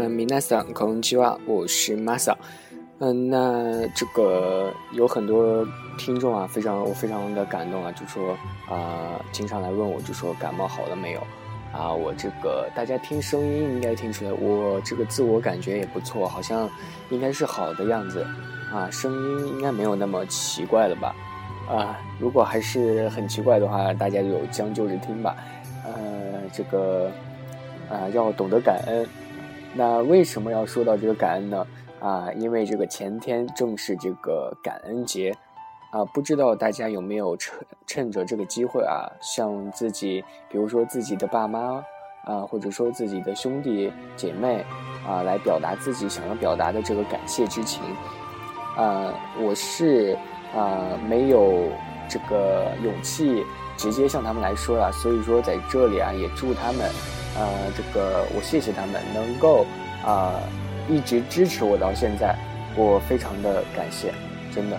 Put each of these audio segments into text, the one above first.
那米娜桑空气话，我是 Masa。嗯，那这个有很多听众啊，非常我非常的感动啊，就说啊，经常来问我，就说感冒好了没有？啊，我这个大家听声音应该听出来，我这个自我感觉也不错，好像应该是好的样子啊，声音应该没有那么奇怪了吧？啊，如果还是很奇怪的话，大家就将就着听吧。呃，这个啊，要懂得感恩。那为什么要说到这个感恩呢？啊，因为这个前天正是这个感恩节，啊，不知道大家有没有趁趁着这个机会啊，向自己，比如说自己的爸妈啊，或者说自己的兄弟姐妹啊，来表达自己想要表达的这个感谢之情。啊，我是啊没有这个勇气直接向他们来说了，所以说在这里啊，也祝他们。呃，这个我谢谢他们能够啊一直支持我到现在，我非常的感谢，真的。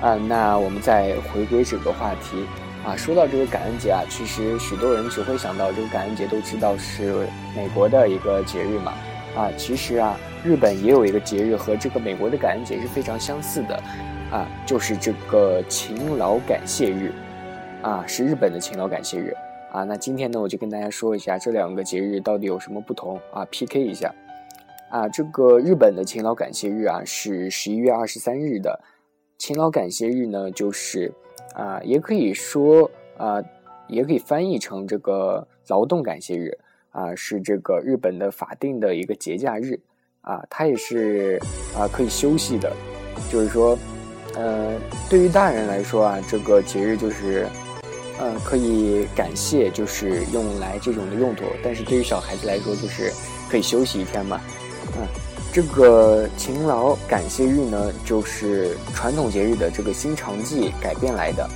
啊，那我们再回归这个话题啊，说到这个感恩节啊，其实许多人只会想到这个感恩节都知道是美国的一个节日嘛，啊，其实啊，日本也有一个节日和这个美国的感恩节是非常相似的，啊，就是这个勤劳感谢日，啊，是日本的勤劳感谢日。啊，那今天呢，我就跟大家说一下这两个节日到底有什么不同啊？PK 一下，啊，这个日本的勤劳感谢日啊是十一月二十三日的，勤劳感谢日呢就是啊，也可以说啊，也可以翻译成这个劳动感谢日啊，是这个日本的法定的一个节假日啊，它也是啊可以休息的，就是说，呃，对于大人来说啊，这个节日就是。嗯，可以感谢，就是用来这种的用途。但是对于小孩子来说，就是可以休息一天嘛。嗯，这个勤劳感谢日呢，就是传统节日的这个新常纪改变来的。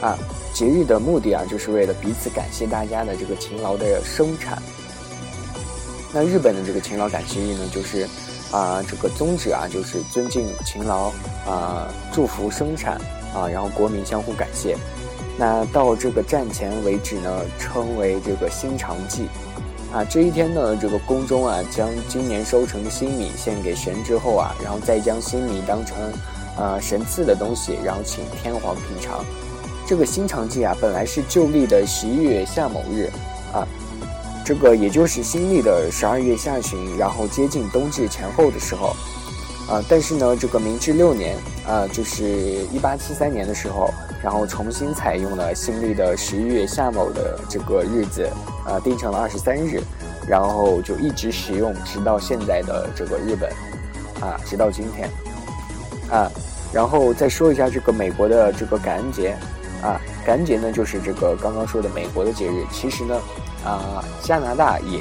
啊，节日的目的啊，就是为了彼此感谢大家的这个勤劳的生产。那日本的这个勤劳感谢日呢，就是啊，这个宗旨啊，就是尊敬勤劳啊，祝福生产啊，然后国民相互感谢。那到这个战前为止呢，称为这个新长祭，啊，这一天呢，这个宫中啊，将今年收成的新米献给神之后啊，然后再将新米当成，呃，神赐的东西，然后请天皇品尝。这个新长祭啊，本来是旧历的十一月夏某日，啊，这个也就是新历的十二月下旬，然后接近冬至前后的时候，啊，但是呢，这个明治六年，啊，就是一八七三年的时候。然后重新采用了新历的十一月夏某的这个日子，呃，定成了二十三日，然后就一直使用，直到现在的这个日本，啊，直到今天，啊，然后再说一下这个美国的这个感恩节，啊，感恩节呢就是这个刚刚说的美国的节日，其实呢，啊，加拿大也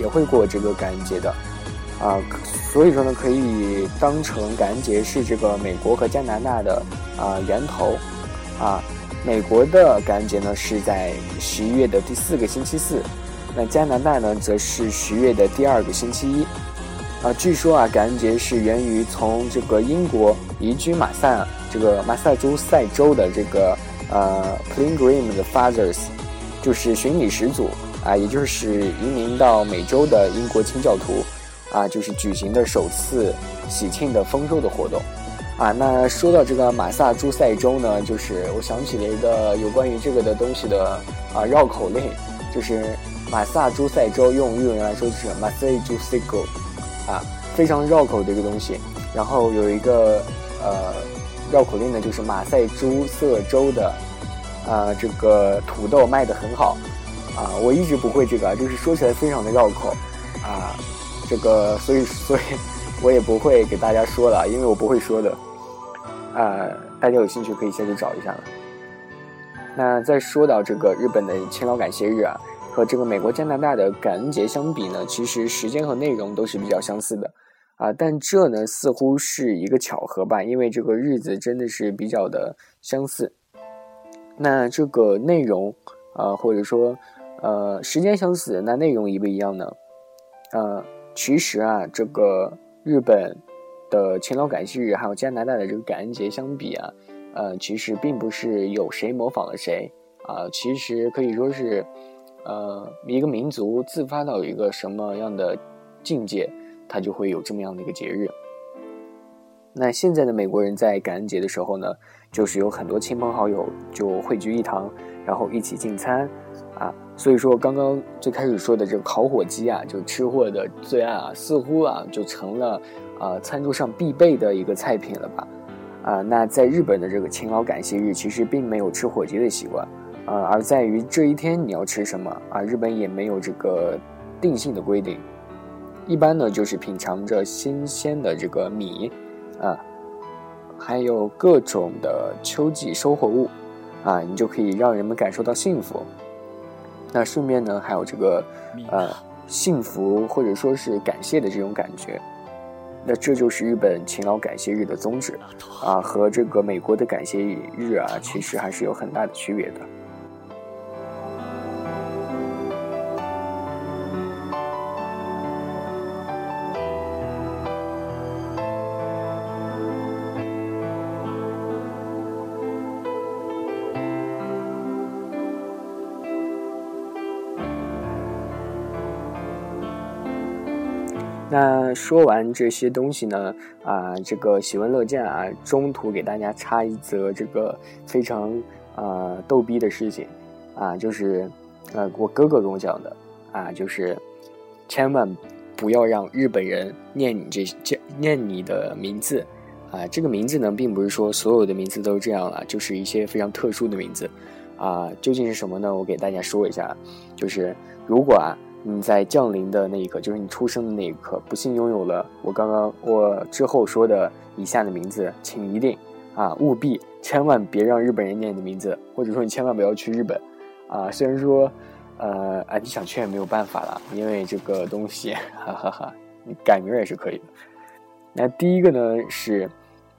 也会过这个感恩节的，啊，所以说呢，可以当成感恩节是这个美国和加拿大的啊源头。啊，美国的感恩节呢是在十一月的第四个星期四，那加拿大呢则是十月的第二个星期一。啊，据说啊，感恩节是源于从这个英国移居马萨这个马萨诸塞州的这个呃 Pilgrim 的 Fathers，就是寻礼始祖啊，也就是移民到美洲的英国清教徒啊，就是举行的首次喜庆的丰收的活动。啊，那说到这个马萨诸塞州呢，就是我想起了一个有关于这个的东西的啊绕口令，就是马萨诸塞州用日文来说就是马塞诸塞州，啊，非常绕口的一个东西。然后有一个呃绕口令呢，就是马赛诸塞州的啊这个土豆卖的很好，啊，我一直不会这个，就是说起来非常的绕口，啊，这个所以所以我也不会给大家说了，因为我不会说的。啊，大家有兴趣可以下去找一下了。那再说到这个日本的勤劳感谢日啊，和这个美国、加拿大的感恩节相比呢，其实时间和内容都是比较相似的啊。但这呢，似乎是一个巧合吧，因为这个日子真的是比较的相似。那这个内容啊，或者说呃时间相似，那内容一不一样呢？呃，其实啊，这个日本的勤劳感谢日还有加拿大的这个感恩节相比啊，呃，其实并不是有谁模仿了谁啊，其实可以说是。呃，一个民族自发到一个什么样的境界，他就会有这么样的一个节日。那现在的美国人在感恩节的时候呢，就是有很多亲朋好友就汇聚一堂，然后一起进餐啊。所以说，刚刚最开始说的这个烤火鸡啊，就吃货的最爱啊，似乎啊就成了啊餐桌上必备的一个菜品了吧？啊，那在日本的这个勤劳感谢日，其实并没有吃火鸡的习惯。呃，而在于这一天你要吃什么啊？日本也没有这个定性的规定，一般呢就是品尝着新鲜的这个米，啊，还有各种的秋季收获物，啊，你就可以让人们感受到幸福。那顺便呢，还有这个呃幸福或者说是感谢的这种感觉。那这就是日本勤劳感谢日的宗旨，啊，和这个美国的感谢日啊，其实还是有很大的区别的。那说完这些东西呢，啊，这个喜闻乐见啊，中途给大家插一则这个非常啊逗逼的事情，啊，就是呃我哥哥跟我讲的，啊，就是千万不要让日本人念你这这念你的名字，啊，这个名字呢，并不是说所有的名字都是这样了，就是一些非常特殊的名字，啊，究竟是什么呢？我给大家说一下，就是如果啊。你在降临的那一刻，就是你出生的那一刻，不幸拥有了我刚刚我之后说的以下的名字，请一定啊，务必千万别让日本人念你的名字，或者说你千万不要去日本啊。虽然说，呃，啊，你想去也没有办法了，因为这个东西，哈哈哈，你改名也是可以的。那第一个呢，是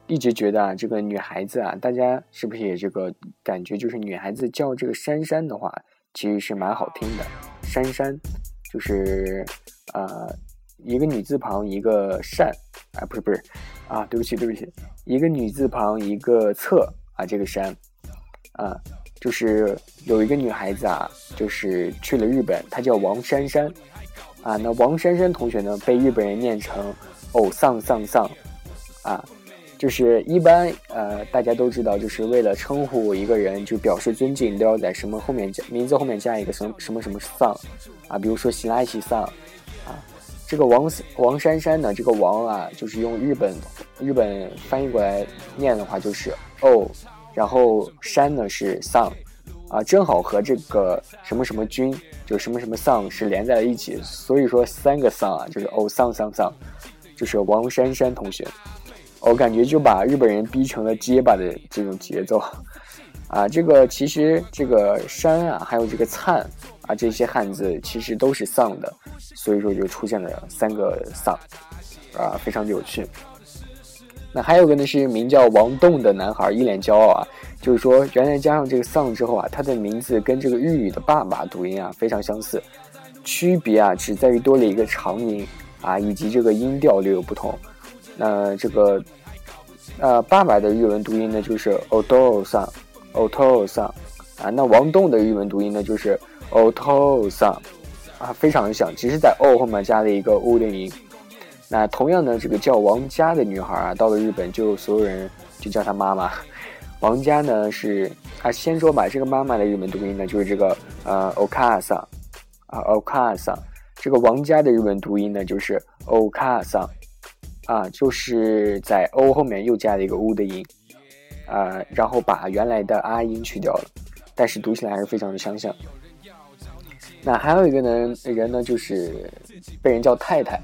一直觉得啊，这个女孩子啊，大家是不是也这个感觉，就是女孩子叫这个珊珊的话，其实是蛮好听的，珊珊。就是，呃，一个女字旁一个善，啊，不是不是，啊，对不起对不起，一个女字旁一个侧啊，这个山，啊，就是有一个女孩子啊，就是去了日本，她叫王珊珊，啊，那王珊珊同学呢，被日本人念成哦丧丧丧，啊。就是一般，呃，大家都知道，就是为了称呼一个人，就表示尊敬，都要在什么后面加名字后面加一个什么什么什么丧，啊，比如说西拉西丧，啊，这个王王珊珊呢，这个王啊，就是用日本日本翻译过来念的话，就是哦，然后山呢是丧，啊，正好和这个什么什么君，就什么什么丧是连在了一起，所以说三个丧啊，就是哦丧丧丧，就是王珊珊同学。我感觉就把日本人逼成了结巴的这种节奏，啊，这个其实这个山啊，还有这个灿啊，这些汉字其实都是丧的，所以说就出现了三个丧，啊，非常的有趣。那还有个呢是名叫王栋的男孩，一脸骄傲啊，就是说原来加上这个丧之后啊，他的名字跟这个日语的爸爸读音啊非常相似，区别啊只在于多了一个长音啊，以及这个音调略有不同。那这个，呃，爸爸的日文读音呢就是 oto san，oto san，啊，那王栋的日文读音呢就是 oto san，啊，非常的像，只是在 o 后面加了一个 u 的音。那同样呢，这个叫王佳的女孩啊，到了日本就所有人就叫她妈妈。王佳呢是，啊，先说吧，这个妈妈的日文读音呢就是这个呃，okasan，啊，okasan，这个王佳的日文读音呢就是 okasan。啊，就是在 o 后面又加了一个 u 的音，啊，然后把原来的 r 音去掉了，但是读起来还是非常的相像。那还有一个呢，人呢就是被人叫太太。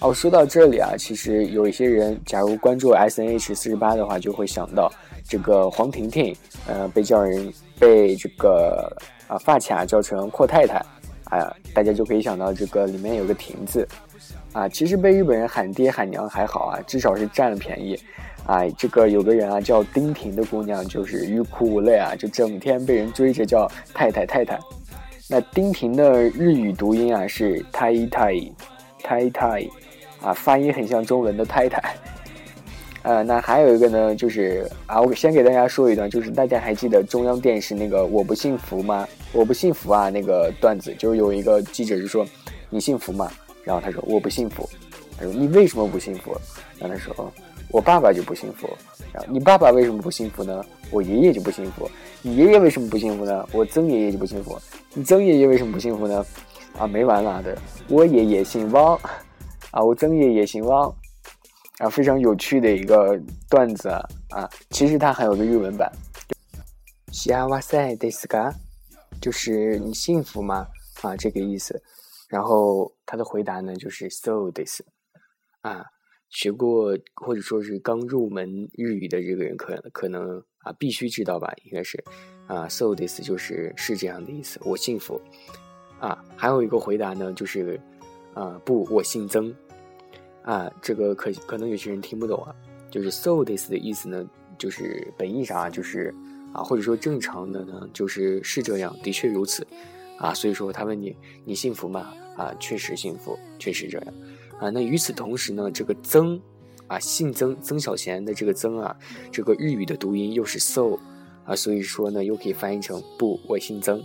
哦，说到这里啊，其实有一些人，假如关注 S N H 四十八的话，就会想到这个黄婷婷，呃，被叫人被这个啊发卡叫成阔太太，啊，大家就可以想到这个里面有个亭字，啊，其实被日本人喊爹喊娘还好啊，至少是占了便宜，啊，这个有个人啊叫丁婷的姑娘就是欲哭无泪啊，就整天被人追着叫太太太太。那丁婷的日语读音啊是太太太太，啊，发音很像中文的太太。呃，那还有一个呢，就是啊，我先给大家说一段，就是大家还记得中央电视那个“我不幸福”吗？我不幸福啊，那个段子就有一个记者就说：“你幸福吗？”然后他说：“我不幸福。”他说：“你为什么不幸福？”然后他说：“我爸爸就不幸福。”然后你爸爸为什么不幸福呢？我爷爷就不幸福。你爷爷为什么不幸福呢？我曾爷爷就不幸福。你曾爷爷为什么不幸福呢？啊，没完了的，我爷爷姓汪，啊，我曾爷爷姓汪。啊，非常有趣的一个段子啊！其实它还有个日文版，幸せですか？就是你幸福吗？啊，这个意思。然后他的回答呢，就是 so this。啊，学过或者说是刚入门日语的这个人，可可能啊必须知道吧？应该是啊，so this 就是是这样的意思，我幸福。啊，还有一个回答呢，就是啊，不，我姓曾。 啊，这个可可能有些人听不懂啊，就是 so this 的意思呢，就是本意上啊，就是啊，或者说正常的呢，就是是这样，的确如此，啊，所以说他问你，你幸福吗？啊，确实幸福，确实这样，啊，那与此同时呢，这个曾，啊，姓曾，曾小贤的这个曾啊，这个日语的读音又是 so，啊，所以说呢，又可以翻译成不，我姓曾，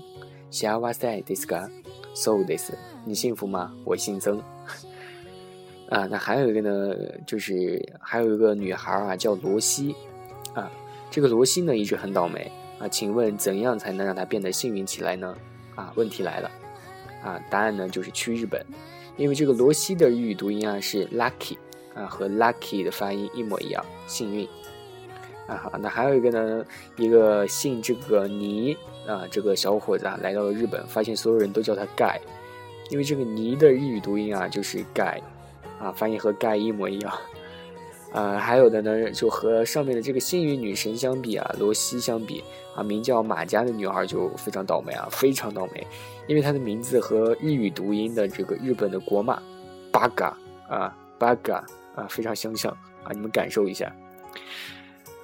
幸せですか？so this，你幸福吗？我姓曾。 啊，那还有一个呢，就是还有一个女孩啊，叫罗西，啊，这个罗西呢一直很倒霉啊，请问怎样才能让她变得幸运起来呢？啊，问题来了，啊，答案呢就是去日本，因为这个罗西的日语读音啊是 lucky，啊，和 lucky 的发音一模一样，幸运。啊，好，那还有一个呢，一个姓这个尼啊，这个小伙子啊来到了日本，发现所有人都叫他盖，因为这个尼的日语读音啊就是盖。啊，翻译和盖一模一样，呃，还有的呢，就和上面的这个幸运女神相比啊，罗西相比啊，名叫马佳的女孩就非常倒霉啊，非常倒霉，因为她的名字和日语读音的这个日本的国骂八嘎啊八嘎啊非常相像啊，你们感受一下。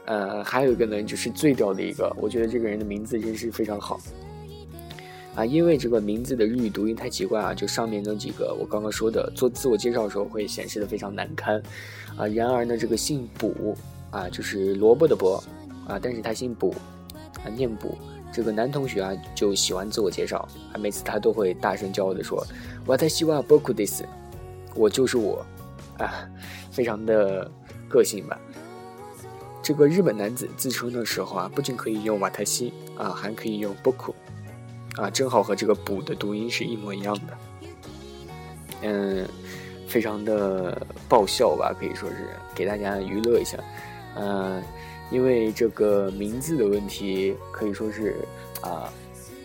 呃，还有一个呢，就是最屌的一个，我觉得这个人的名字真是非常好。啊，因为这个名字的日语读音太奇怪啊，就上面那几个我刚刚说的，做自我介绍的时候会显示的非常难堪，啊，然而呢，这个姓卜啊，就是萝卜的卜啊，但是他姓卜，啊，念卜，这个男同学啊就喜欢自我介绍，啊，每次他都会大声骄傲的说，我太希望 boku this，我就是我，啊，非常的个性吧。这个日本男子自称的时候啊，不仅可以用瓦太西啊，还可以用 boku。啊，正好和这个“补”的读音是一模一样的，嗯，非常的爆笑吧，可以说是给大家娱乐一下，嗯，因为这个名字的问题，可以说是啊，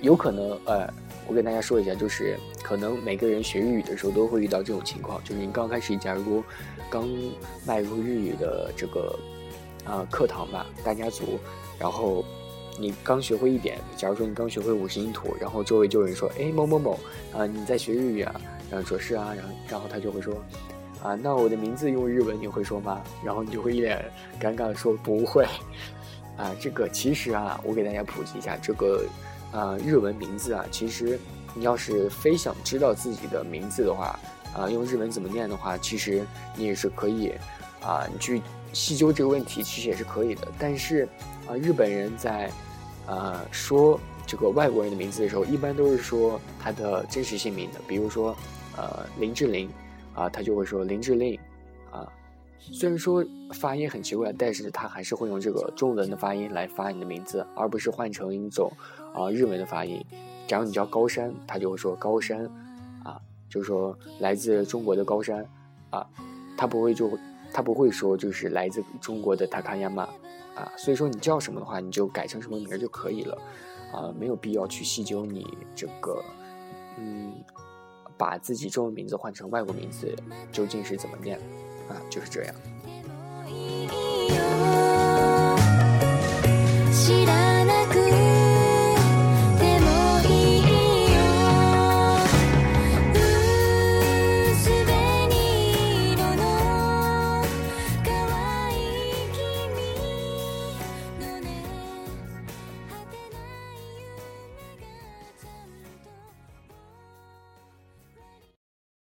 有可能，呃，我跟大家说一下，就是可能每个人学日语的时候都会遇到这种情况，就是你刚开始，假如刚迈入日语的这个啊课堂吧，大家族，然后。你刚学会一点，假如说你刚学会五十音图，然后周围就有人说：“哎，某某某，啊，你在学日语啊？”然后说是啊，然后然后他就会说：“啊，那我的名字用日文你会说吗？”然后你就会一脸尴尬的说：“不会。”啊，这个其实啊，我给大家普及一下，这个啊日文名字啊，其实你要是非想知道自己的名字的话，啊，用日文怎么念的话，其实你也是可以啊，你去细究这个问题，其实也是可以的。但是啊，日本人在呃，说这个外国人的名字的时候，一般都是说他的真实姓名的。比如说，呃，林志玲，啊，他就会说林志玲，啊，虽然说发音很奇怪，但是他还是会用这个中文的发音来发你的名字，而不是换成一种啊日文的发音。假如你叫高山，他就会说高山，啊，就是说来自中国的高山，啊，他不会就他不会说就是来自中国的塔卡亚马。啊，所以说你叫什么的话，你就改成什么名儿就可以了，啊，没有必要去细究你这个，嗯，把自己中文名字换成外国名字究竟是怎么念，啊，就是这样。